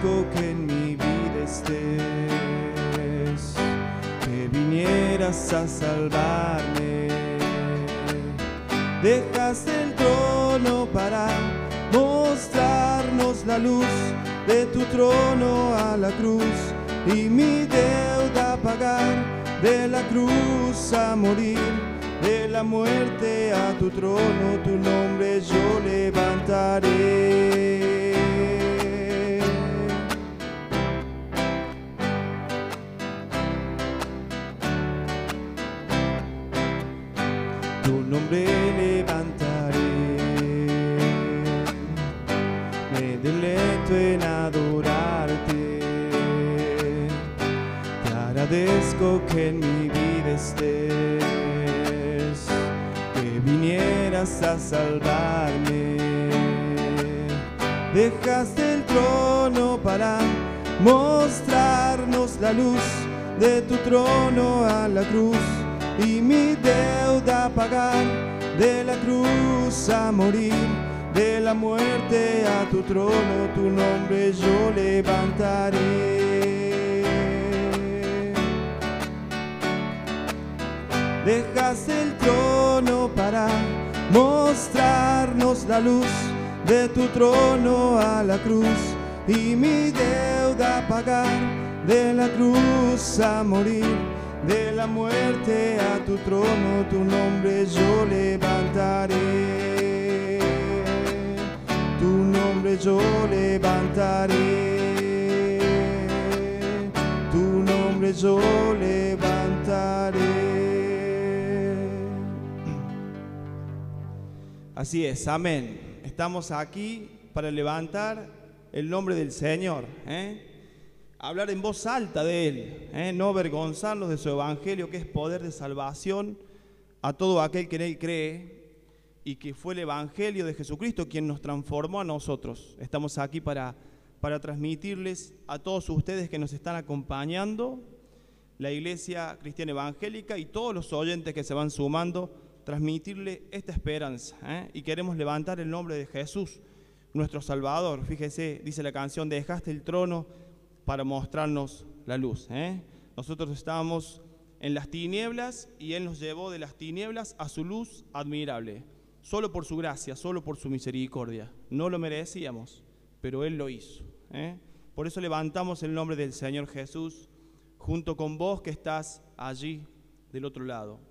que en mi vida estés, que vinieras a salvarme. Dejaste el trono para mostrarnos la luz de tu trono a la cruz y mi deuda pagar, de la cruz a morir, de la muerte a tu trono, tu nombre yo levantaré. Agradezco que en mi vida estés, que vinieras a salvarme. Dejaste el trono para mostrarnos la luz de tu trono a la cruz y mi deuda pagar, de la cruz a morir, de la muerte a tu trono, tu nombre yo levantaré. Dejaste el trono para mostrarnos la luz de tu trono a la cruz y mi deuda pagar, de la cruz a morir de la muerte a tu trono, tu nombre yo levantaré. Tu nombre yo levantaré. Tu nombre yo levantaré. Así es, amén. Estamos aquí para levantar el nombre del Señor. ¿eh? hablar en voz alta de Él, ¿eh? no avergonzarnos de su Evangelio, que es poder de salvación a todo aquel que en Él cree y que fue el Evangelio de Jesucristo quien nos transformó a nosotros. Estamos aquí para, para transmitirles a todos ustedes que nos están acompañando, la Iglesia Cristiana Evangélica y todos los oyentes que se van sumando, transmitirle esta esperanza. ¿eh? Y queremos levantar el nombre de Jesús, nuestro Salvador. Fíjese, dice la canción, dejaste el trono para mostrarnos la luz. ¿eh? Nosotros estábamos en las tinieblas y Él nos llevó de las tinieblas a su luz admirable, solo por su gracia, solo por su misericordia. No lo merecíamos, pero Él lo hizo. ¿eh? Por eso levantamos el nombre del Señor Jesús junto con vos que estás allí del otro lado.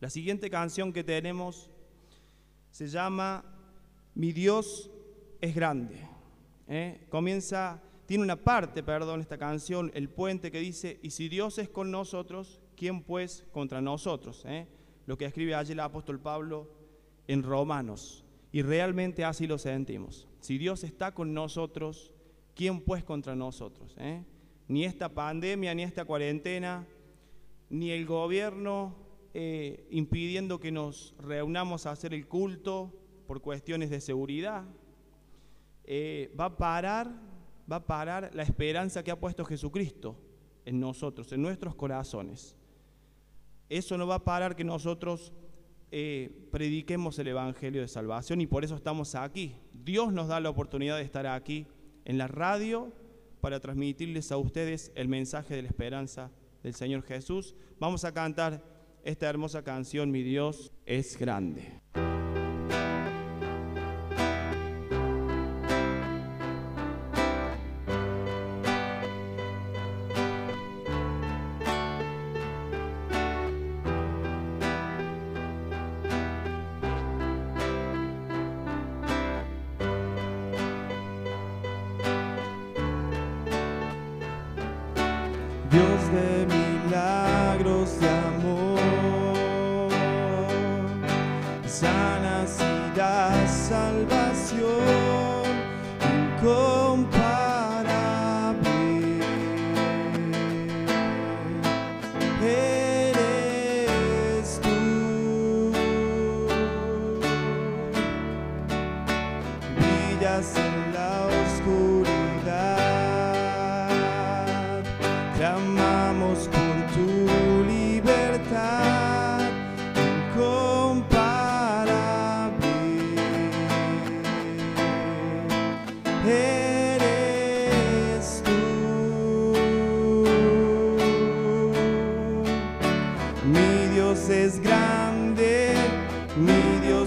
La siguiente canción que tenemos se llama Mi Dios es grande. ¿eh? Comienza tiene una parte, perdón, esta canción, el puente que dice, y si Dios es con nosotros, ¿quién pues contra nosotros? ¿Eh? Lo que escribe allí el apóstol Pablo en Romanos. Y realmente así lo sentimos. Si Dios está con nosotros, ¿quién pues contra nosotros? ¿Eh? Ni esta pandemia, ni esta cuarentena, ni el gobierno eh, impidiendo que nos reunamos a hacer el culto por cuestiones de seguridad, eh, va a parar va a parar la esperanza que ha puesto Jesucristo en nosotros, en nuestros corazones. Eso no va a parar que nosotros eh, prediquemos el Evangelio de Salvación y por eso estamos aquí. Dios nos da la oportunidad de estar aquí en la radio para transmitirles a ustedes el mensaje de la esperanza del Señor Jesús. Vamos a cantar esta hermosa canción, Mi Dios es grande.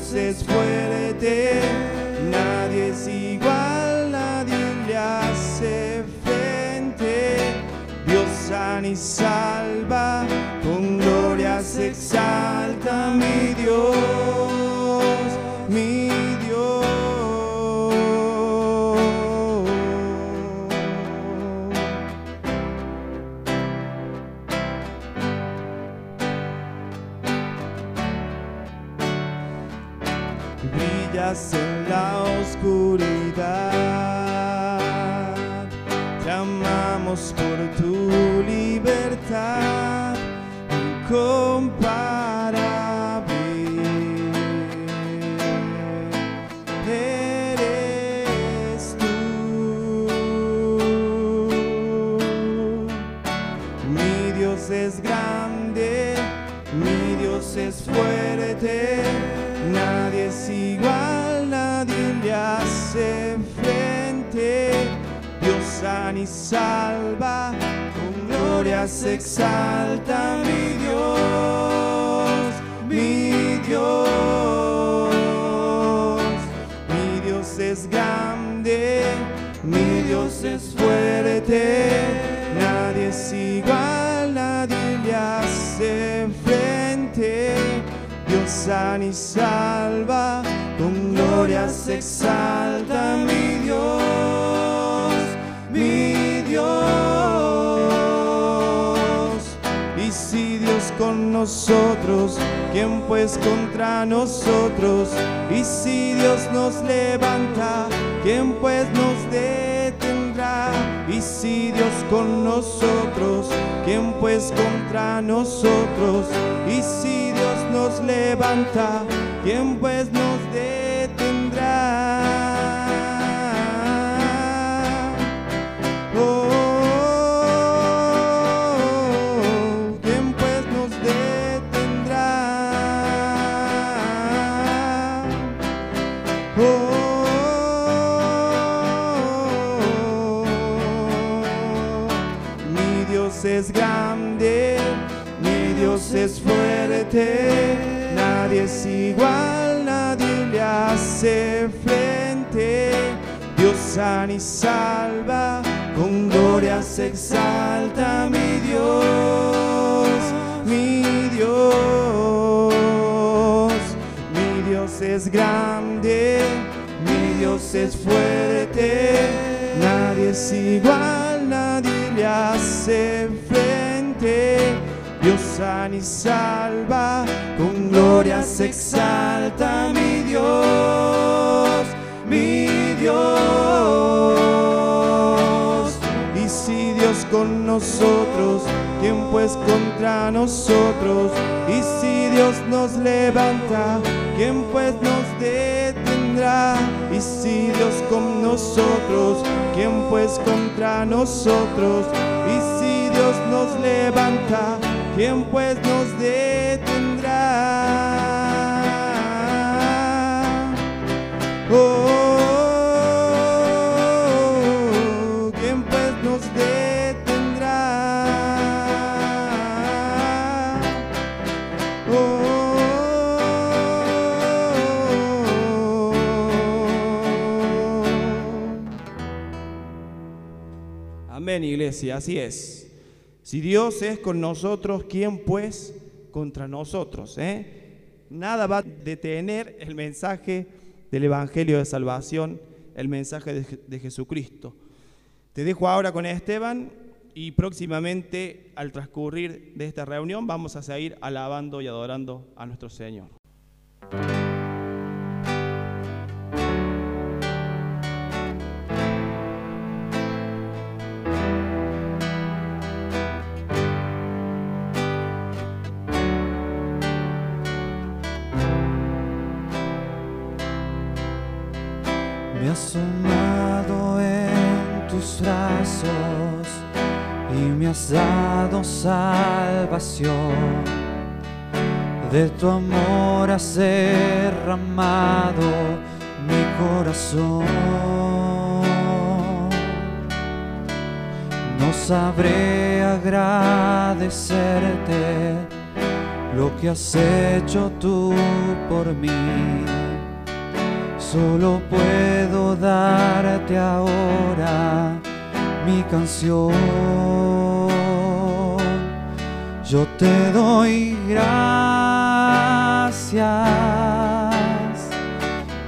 Dios es fuerte, nadie es igual, nadie le hace frente. Dios sana y salva, con gloria se exalta mi Dios, por tu libertad incomparable. Y salva, con gloria se exalta mi Dios, mi Dios. Mi Dios es grande, mi Dios es fuerte, nadie es igual, nadie le hace frente. Dios sana y salva, con gloria se exalta mi Dios, nosotros, ¿quién pues contra nosotros? Y si Dios nos levanta, ¿quién pues nos detendrá? Y si Dios con nosotros, ¿quién pues contra nosotros? Y si Dios nos levanta, ¿quién pues nos nadie es igual, nadie le hace frente. Dios sana y salva, con gloria se exalta mi Dios, mi Dios. Mi Dios es grande, mi Dios es fuerte, nadie es igual, nadie le hace frente. Y salva, con gloria se exalta mi Dios, mi Dios. Y si Dios con nosotros, ¿quién pues contra nosotros? Y si Dios nos levanta, ¿quién pues nos detendrá? Y si Dios con nosotros, ¿quién pues contra nosotros? Y si Dios nos levanta, ¿quién pues nos detendrá? Oh, ¿quién pues nos detendrá? Oh. Amén, iglesia, así es. Si Dios es con nosotros, ¿quién pues contra nosotros? eh? Nada va a detener el mensaje del Evangelio de Salvación, el mensaje de, de Jesucristo. Te dejo ahora con Esteban y próximamente al transcurrir de esta reunión vamos a seguir alabando y adorando a nuestro Señor. Has dado salvación. De tu amor has derramado mi corazón. No sabré agradecerte lo que has hecho tú por mí. Solo puedo darte ahora mi canción. Te doy gracias,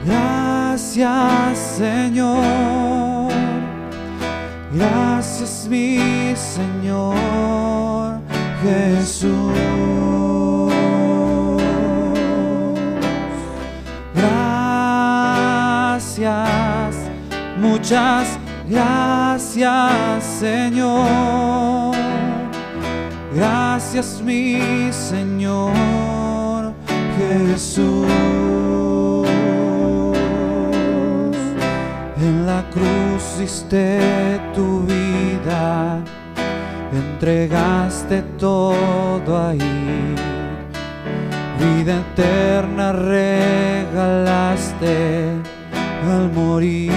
gracias Señor, gracias mi Señor Jesús. Gracias, muchas gracias Señor. Gracias mi Señor Jesús. En la cruz diste tu vida, entregaste todo ahí. Vida eterna regalaste al morir.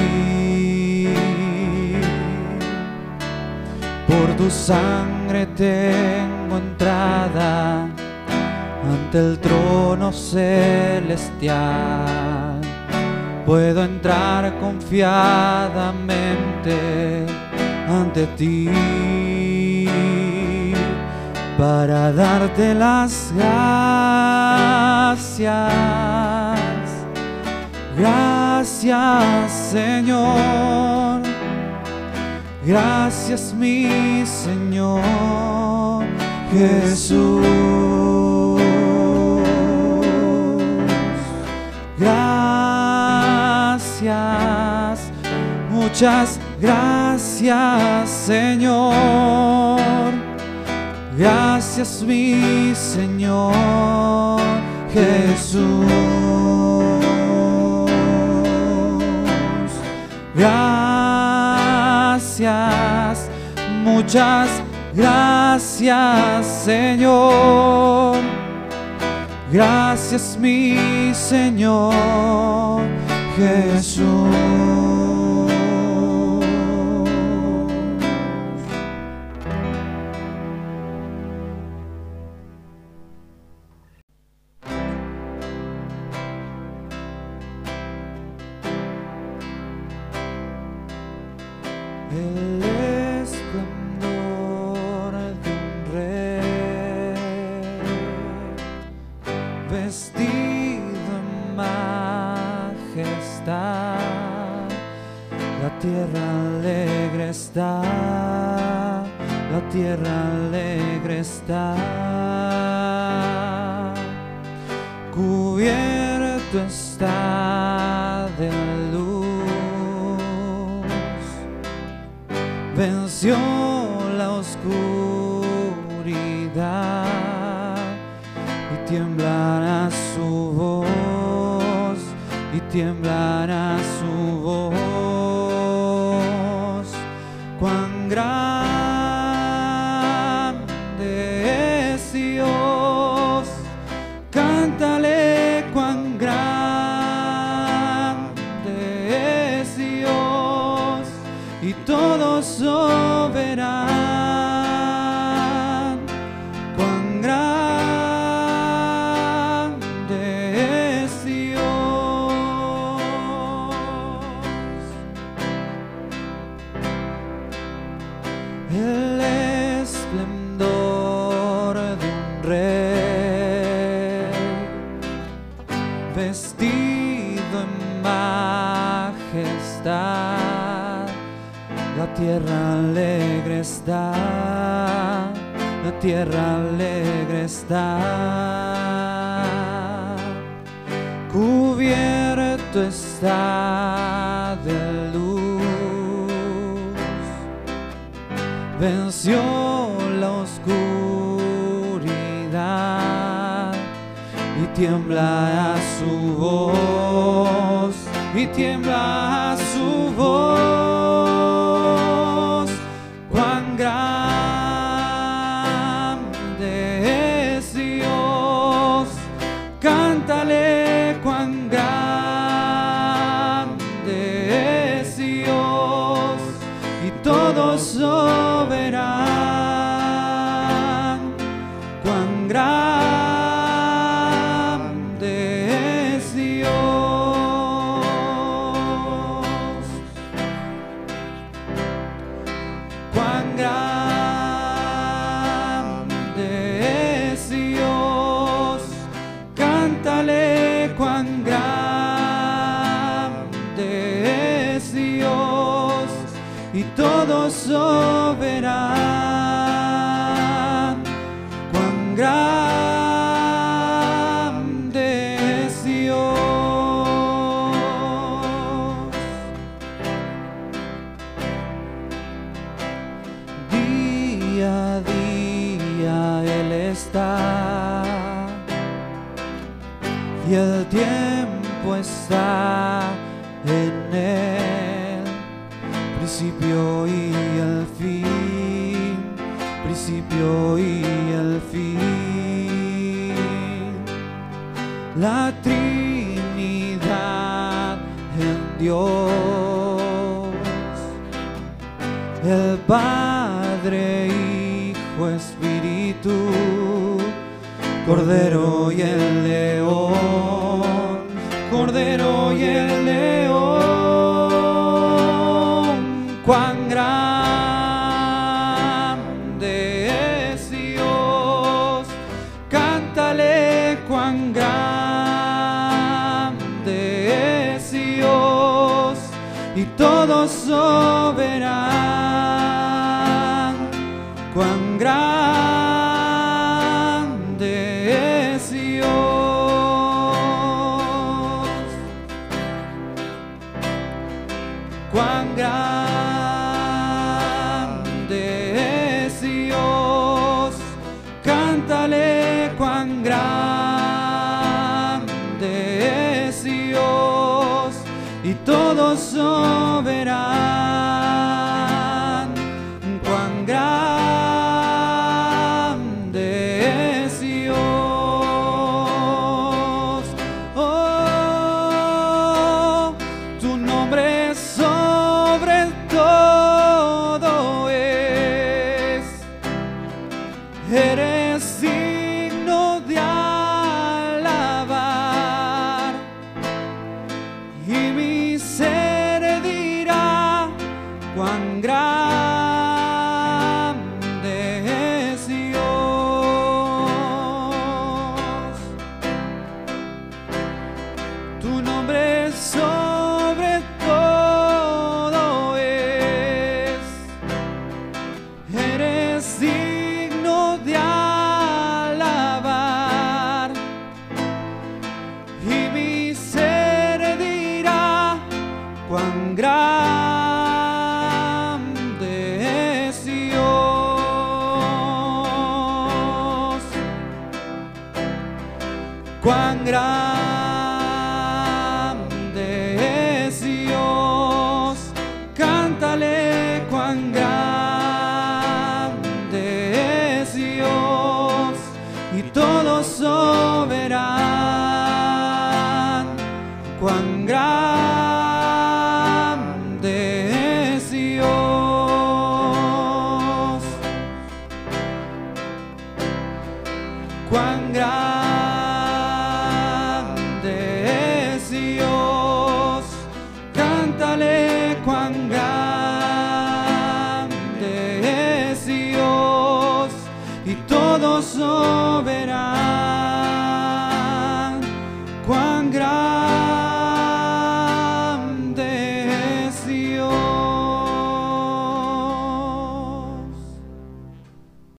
Por tu sangre tengo entrada ante el trono celestial. Puedo entrar confiadamente ante ti para darte las gracias. Gracias Señor. Gracias mi Señor Jesús. Gracias, muchas gracias Señor. Gracias mi Señor Jesús. Gracias, muchas gracias Señor. Gracias mi Señor Jesús. Está de luz. Venció la oscuridad y tiemblará su voz y tiemblará su Cubierto está de luz. Venció la oscuridad y tiembla su voz y tiembla su y todos el Padre, Hijo, Espíritu, Cordero y el León, Cordero y el León, cuán grande es Dios, cántale cuán grande es Dios, y todos soberán. see you.